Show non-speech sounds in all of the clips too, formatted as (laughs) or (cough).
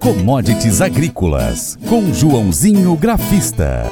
Commodities Agrícolas, com Joãozinho Grafista.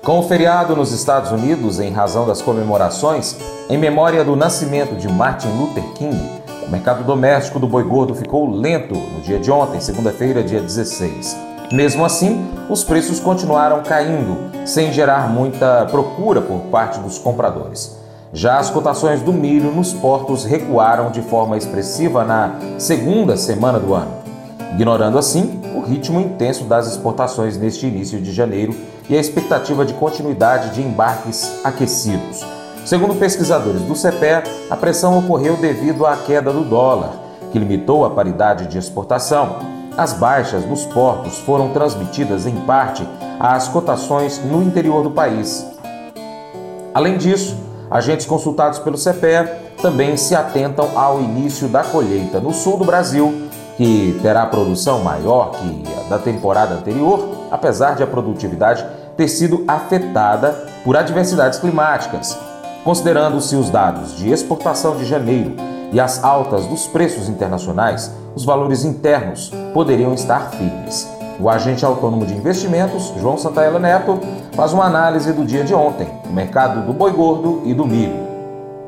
Com o feriado nos Estados Unidos, em razão das comemorações em memória do nascimento de Martin Luther King, o mercado doméstico do boi gordo ficou lento no dia de ontem, segunda-feira, dia 16. Mesmo assim, os preços continuaram caindo, sem gerar muita procura por parte dos compradores. Já as cotações do milho nos portos recuaram de forma expressiva na segunda semana do ano ignorando assim o ritmo intenso das exportações neste início de janeiro e a expectativa de continuidade de embarques aquecidos. Segundo pesquisadores do CPE, a pressão ocorreu devido à queda do dólar, que limitou a paridade de exportação. As baixas nos portos foram transmitidas em parte às cotações no interior do país. Além disso, agentes consultados pelo CPE também se atentam ao início da colheita no sul do Brasil que terá produção maior que a da temporada anterior, apesar de a produtividade ter sido afetada por adversidades climáticas. Considerando-se os dados de exportação de janeiro e as altas dos preços internacionais, os valores internos poderiam estar firmes. O agente autônomo de investimentos, João Santaella Neto, faz uma análise do dia de ontem, no mercado do boi gordo e do milho.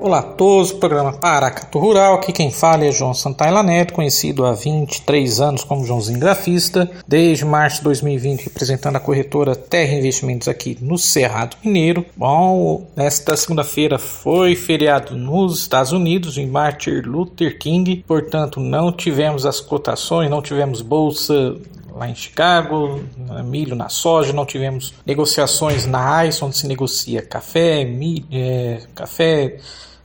Olá a todos, programa Paracato Rural, aqui quem fala é João Santaila Neto, conhecido há 23 anos como Joãozinho Grafista, desde março de 2020 representando a corretora Terra Investimentos aqui no Cerrado Mineiro. Bom, nesta segunda-feira foi feriado nos Estados Unidos, em Martin Luther King, portanto não tivemos as cotações, não tivemos bolsa lá em Chicago, milho na soja, não tivemos negociações na ICE, onde se negocia café, milho, é, café,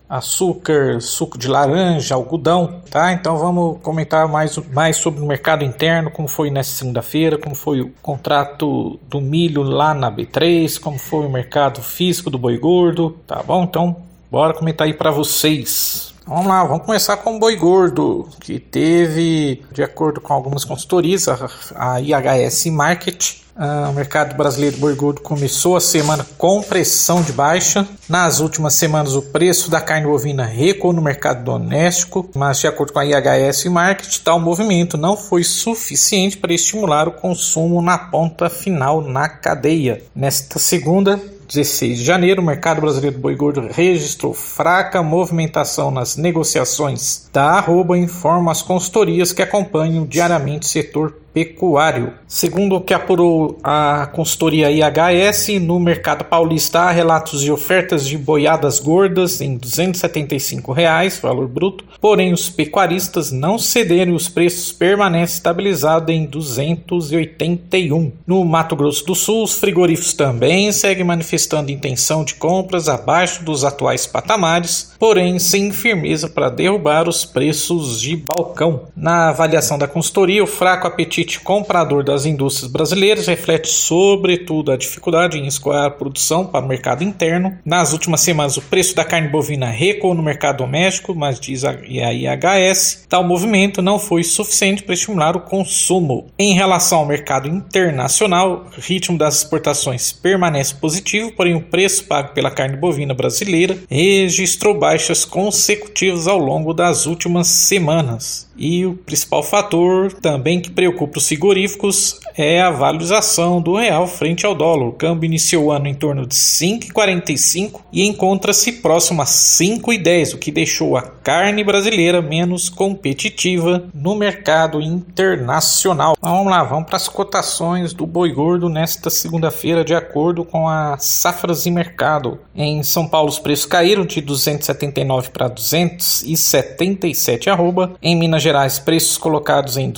açúcar, suco de laranja, algodão, tá? Então vamos comentar mais, mais sobre o mercado interno, como foi nessa segunda-feira, como foi o contrato do milho lá na B3, como foi o mercado físico do boi gordo, tá bom? Então bora comentar aí para vocês. Vamos lá, vamos começar com o boi gordo, que teve, de acordo com algumas consultorias, a, IHS Market, Uh, o mercado brasileiro boi gordo começou a semana com pressão de baixa. Nas últimas semanas, o preço da carne bovina recuou no mercado doméstico, mas de acordo com a IHS Market, tal movimento não foi suficiente para estimular o consumo na ponta final na cadeia. Nesta segunda, 16 de janeiro, o mercado brasileiro do boi gordo registrou fraca movimentação nas negociações da arroba, informa as consultorias que acompanham diariamente o setor pecuário. Segundo o que apurou a consultoria IHS, no mercado paulista há relatos de ofertas de boiadas gordas em 275 reais, valor bruto, porém os pecuaristas não cederem os preços permanecem estabilizados em 281. No Mato Grosso do Sul, os frigoríficos também seguem manifestando intenção de compras abaixo dos atuais patamares, porém sem firmeza para derrubar os preços de balcão. Na avaliação da consultoria, o fraco apetite apetite comprador das indústrias brasileiras reflete sobretudo a dificuldade em escoar a produção para o mercado interno. Nas últimas semanas, o preço da carne bovina recuou no mercado doméstico, mas diz a IHS, tal movimento não foi suficiente para estimular o consumo. Em relação ao mercado internacional, o ritmo das exportações permanece positivo, porém o preço pago pela carne bovina brasileira registrou baixas consecutivas ao longo das últimas semanas. E o principal fator também que preocupa os frigoríficos é a valorização do real frente ao dólar. O câmbio iniciou o ano em torno de 5,45 e encontra-se próximo a 5,10, o que deixou a carne brasileira menos competitiva no mercado internacional. Vamos lá, vamos para as cotações do boi gordo nesta segunda-feira, de acordo com a Safras e Mercado. Em São Paulo, os preços caíram de 279 para 277 arroba. Em Minas Gerais, preços colocados em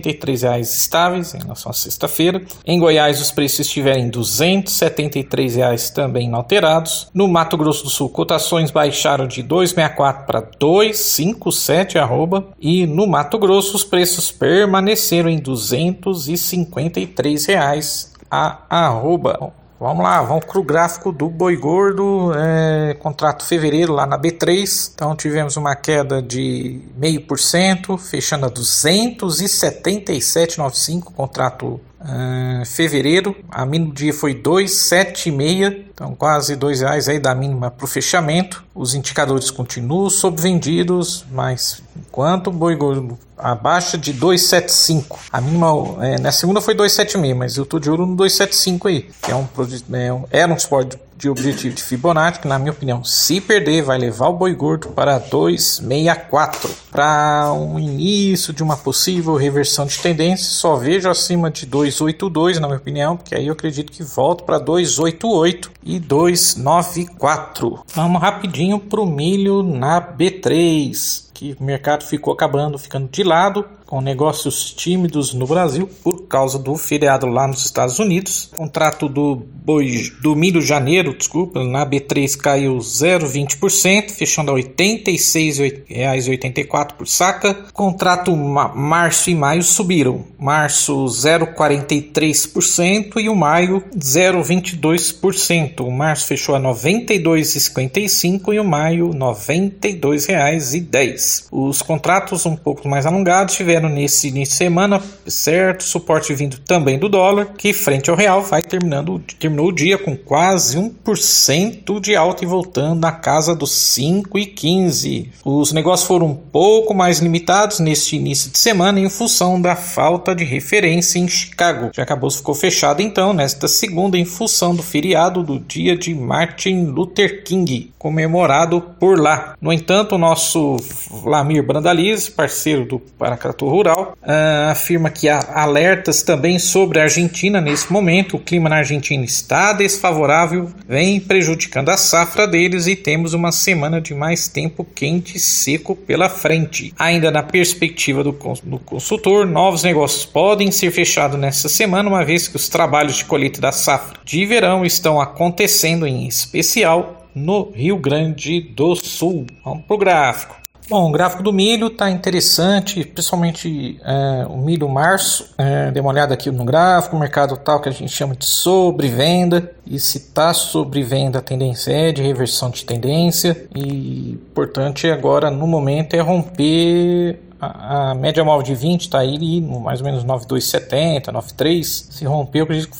283 reais estáveis em relação à sexta-feira. Em Goiás, os preços estiveram em 273 reais também inalterados. No Mato Grosso do Sul, cotações baixaram de 264 para 257 arroba. E no Mato Grosso, os preços permaneceram em 253 reais a arroba. Vamos lá, vamos para o gráfico do boi gordo, é, contrato fevereiro lá na B3. Então tivemos uma queda de 0,5%, fechando a 277,95, contrato Uh, fevereiro, a mínima do dia foi 2,76, então quase R$ reais aí da mínima para o fechamento. Os indicadores continuam subvendidos, mas enquanto o boi gordo abaixo de 275, a mínima é, na segunda foi 276, mas eu tô de olho no 275 aí, que é um, é um era um suporte de objetivo de Fibonacci, que na minha opinião, se perder, vai levar o boi gordo para 264. Para um início de uma possível reversão de tendência, só vejo acima de 282, na minha opinião, porque aí eu acredito que volta para 288 e 294. Vamos rapidinho para o milho na B3 que o mercado ficou acabando ficando de lado com negócios tímidos no Brasil por causa do feriado lá nos Estados Unidos. O contrato do boi do milho janeiro, desculpa, na B3 caiu 0,20%, fechando a R$ 86,84 por saca. Contrato março e maio subiram. Março 0,43% e o maio 0,22%. O março fechou a R$ 92,55 e o maio R$ 92,10. Os contratos um pouco mais alongados tiveram nesse início de semana, certo? Suporte vindo também do dólar, que frente ao real vai terminando, terminou o dia com quase 1% de alta e voltando na casa dos 5,15. Os negócios foram um pouco mais limitados neste início de semana em função da falta de referência em Chicago. Já acabou ficou fechado então nesta segunda em função do feriado do dia de Martin Luther King, comemorado por lá. No entanto, o nosso Lamir Brandaliz, parceiro do Paracatu Rural, uh, afirma que há alertas também sobre a Argentina nesse momento. O clima na Argentina está desfavorável, vem prejudicando a safra deles e temos uma semana de mais tempo quente e seco pela frente. Ainda na perspectiva do, do consultor, novos negócios podem ser fechados nessa semana, uma vez que os trabalhos de colheita da safra de verão estão acontecendo em especial no Rio Grande do Sul. Vamos para o gráfico. Bom, o gráfico do milho está interessante, principalmente é, o milho março. É, dê uma olhada aqui no gráfico, o mercado tal que a gente chama de sobrevenda. E se está sobrevenda, a tendência é de reversão de tendência. E, importante agora, no momento, é romper a, média móvel de 20 está aí mais ou menos 9,270, 9,3. Se romper, eu acredito que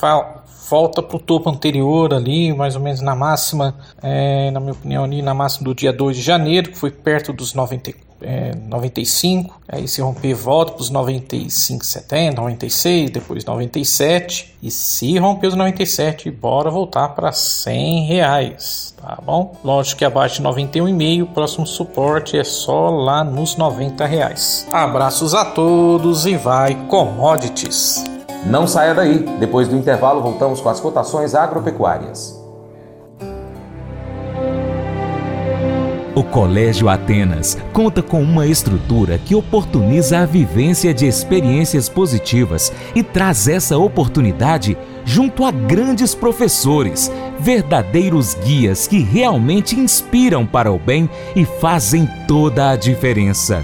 volta para o topo anterior ali, mais ou menos na máxima, é, na minha opinião, ali na máxima do dia 2 de janeiro, que foi perto dos 90, é, 95. Aí se romper, volta para os 95, 70, 96, depois 97. E se romper os 97, bora voltar para 100 reais, tá bom? Lógico que abaixo de 91,5, o próximo suporte é só lá nos 90 reais. Abraços a todos e vai commodities! Não saia daí. Depois do intervalo, voltamos com as cotações agropecuárias. O Colégio Atenas conta com uma estrutura que oportuniza a vivência de experiências positivas e traz essa oportunidade junto a grandes professores, verdadeiros guias que realmente inspiram para o bem e fazem toda a diferença.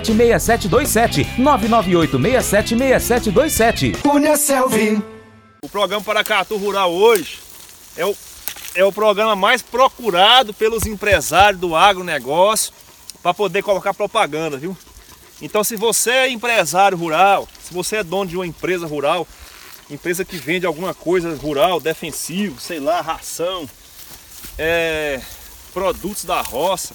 998676727. 998676727. Cunha Selvi. O programa Paracatu Rural hoje é o, é o programa mais procurado pelos empresários do agronegócio para poder colocar propaganda, viu? Então se você é empresário rural, se você é dono de uma empresa rural, empresa que vende alguma coisa rural, defensivo, sei lá, ração, é, produtos da roça,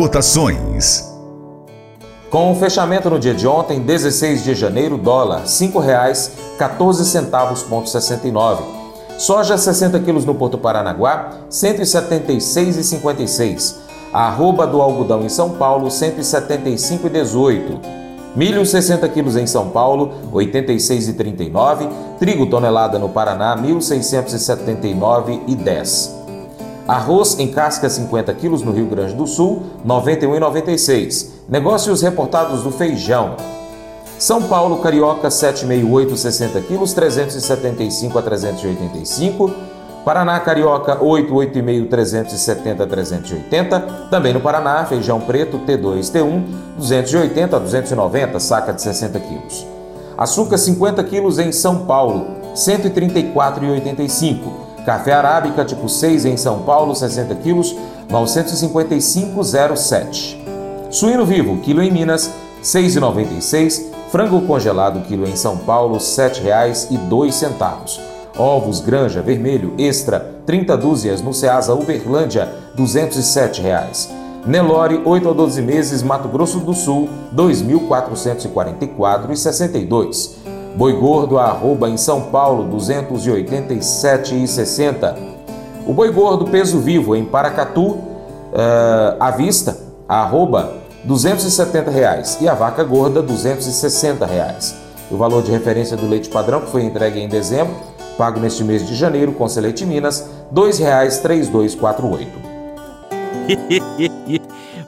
Cotações com o fechamento no dia de ontem, 16 de janeiro, dólar R$ 5,14,69. Soja 60 quilos no Porto Paranaguá, R$ 176,56. Arroba do algodão em São Paulo, R$ 175,18. Milho 60 quilos em São Paulo, R$ 86,39. Trigo tonelada no Paraná, R$ 1.679,10. Arroz em casca 50 quilos no Rio Grande do Sul, R$ 91,96. Negócios reportados do feijão. São Paulo, carioca 768, 60 quilos, 375 a 385. Paraná, carioca 8, 8,5, 370 a 380. Também no Paraná, feijão preto T2, T1, 280 a 290, saca de 60 quilos. Açúcar 50 quilos em São Paulo, 134,85. Café arábica tipo 6 em São Paulo, 60 quilos, 955,07. Suíno vivo, quilo em Minas, 6,96. Frango congelado, quilo em São Paulo, R$ 7,02. Ovos Granja Vermelho Extra, 30 dúzias no Ceasa Uberlândia, 207 reais. Nelore, 8 a 12 meses, Mato Grosso do Sul, R$ 2.444,62. Boi gordo arroba em São Paulo, R$ 287,60. O boi gordo peso vivo em Paracatu, uh, à vista, arroba 270 reais, e a vaca gorda 260 reais. O valor de referência do leite padrão que foi entregue em dezembro, pago neste mês de janeiro com Selete Minas, R$ 2,3248. (laughs)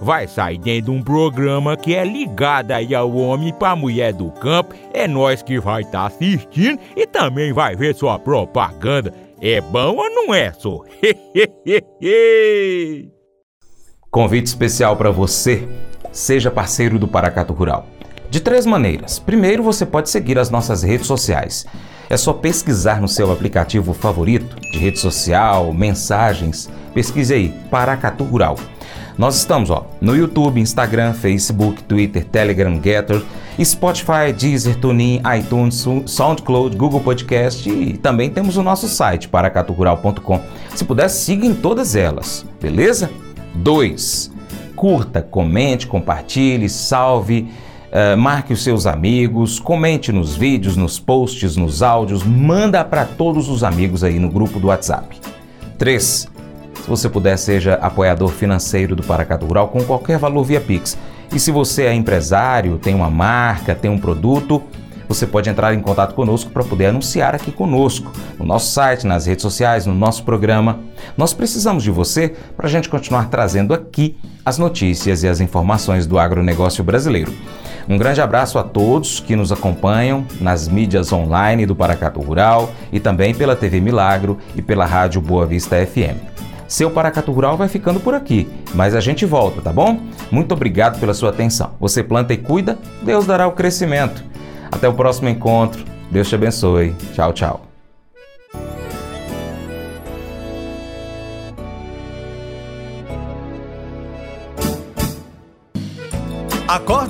vai sair dentro de um programa que é ligado aí ao homem para mulher do campo. É nós que vai estar tá assistindo e também vai ver sua propaganda. É bom ou não é, só? (laughs) Convite especial para você. Seja parceiro do Paracato Rural. De três maneiras. Primeiro, você pode seguir as nossas redes sociais. É só pesquisar no seu aplicativo favorito de rede social, mensagens. Pesquise aí, Paracatu Rural. Nós estamos ó, no YouTube, Instagram, Facebook, Twitter, Telegram, Getter, Spotify, Deezer, TuneIn, iTunes, SoundCloud, Google Podcast e também temos o nosso site, paracaturural.com. Se puder, siga em todas elas, beleza? 2. Curta, comente, compartilhe, salve, uh, marque os seus amigos, comente nos vídeos, nos posts, nos áudios, manda para todos os amigos aí no grupo do WhatsApp. 3. Se você puder, seja apoiador financeiro do Paracatu Rural com qualquer valor via Pix. E se você é empresário, tem uma marca, tem um produto, você pode entrar em contato conosco para poder anunciar aqui conosco, no nosso site, nas redes sociais, no nosso programa. Nós precisamos de você para a gente continuar trazendo aqui as notícias e as informações do agronegócio brasileiro. Um grande abraço a todos que nos acompanham nas mídias online do Paracato Rural e também pela TV Milagro e pela Rádio Boa Vista FM. Seu Paracato Rural vai ficando por aqui, mas a gente volta, tá bom? Muito obrigado pela sua atenção. Você planta e cuida, Deus dará o crescimento. Até o próximo encontro. Deus te abençoe. Tchau, tchau.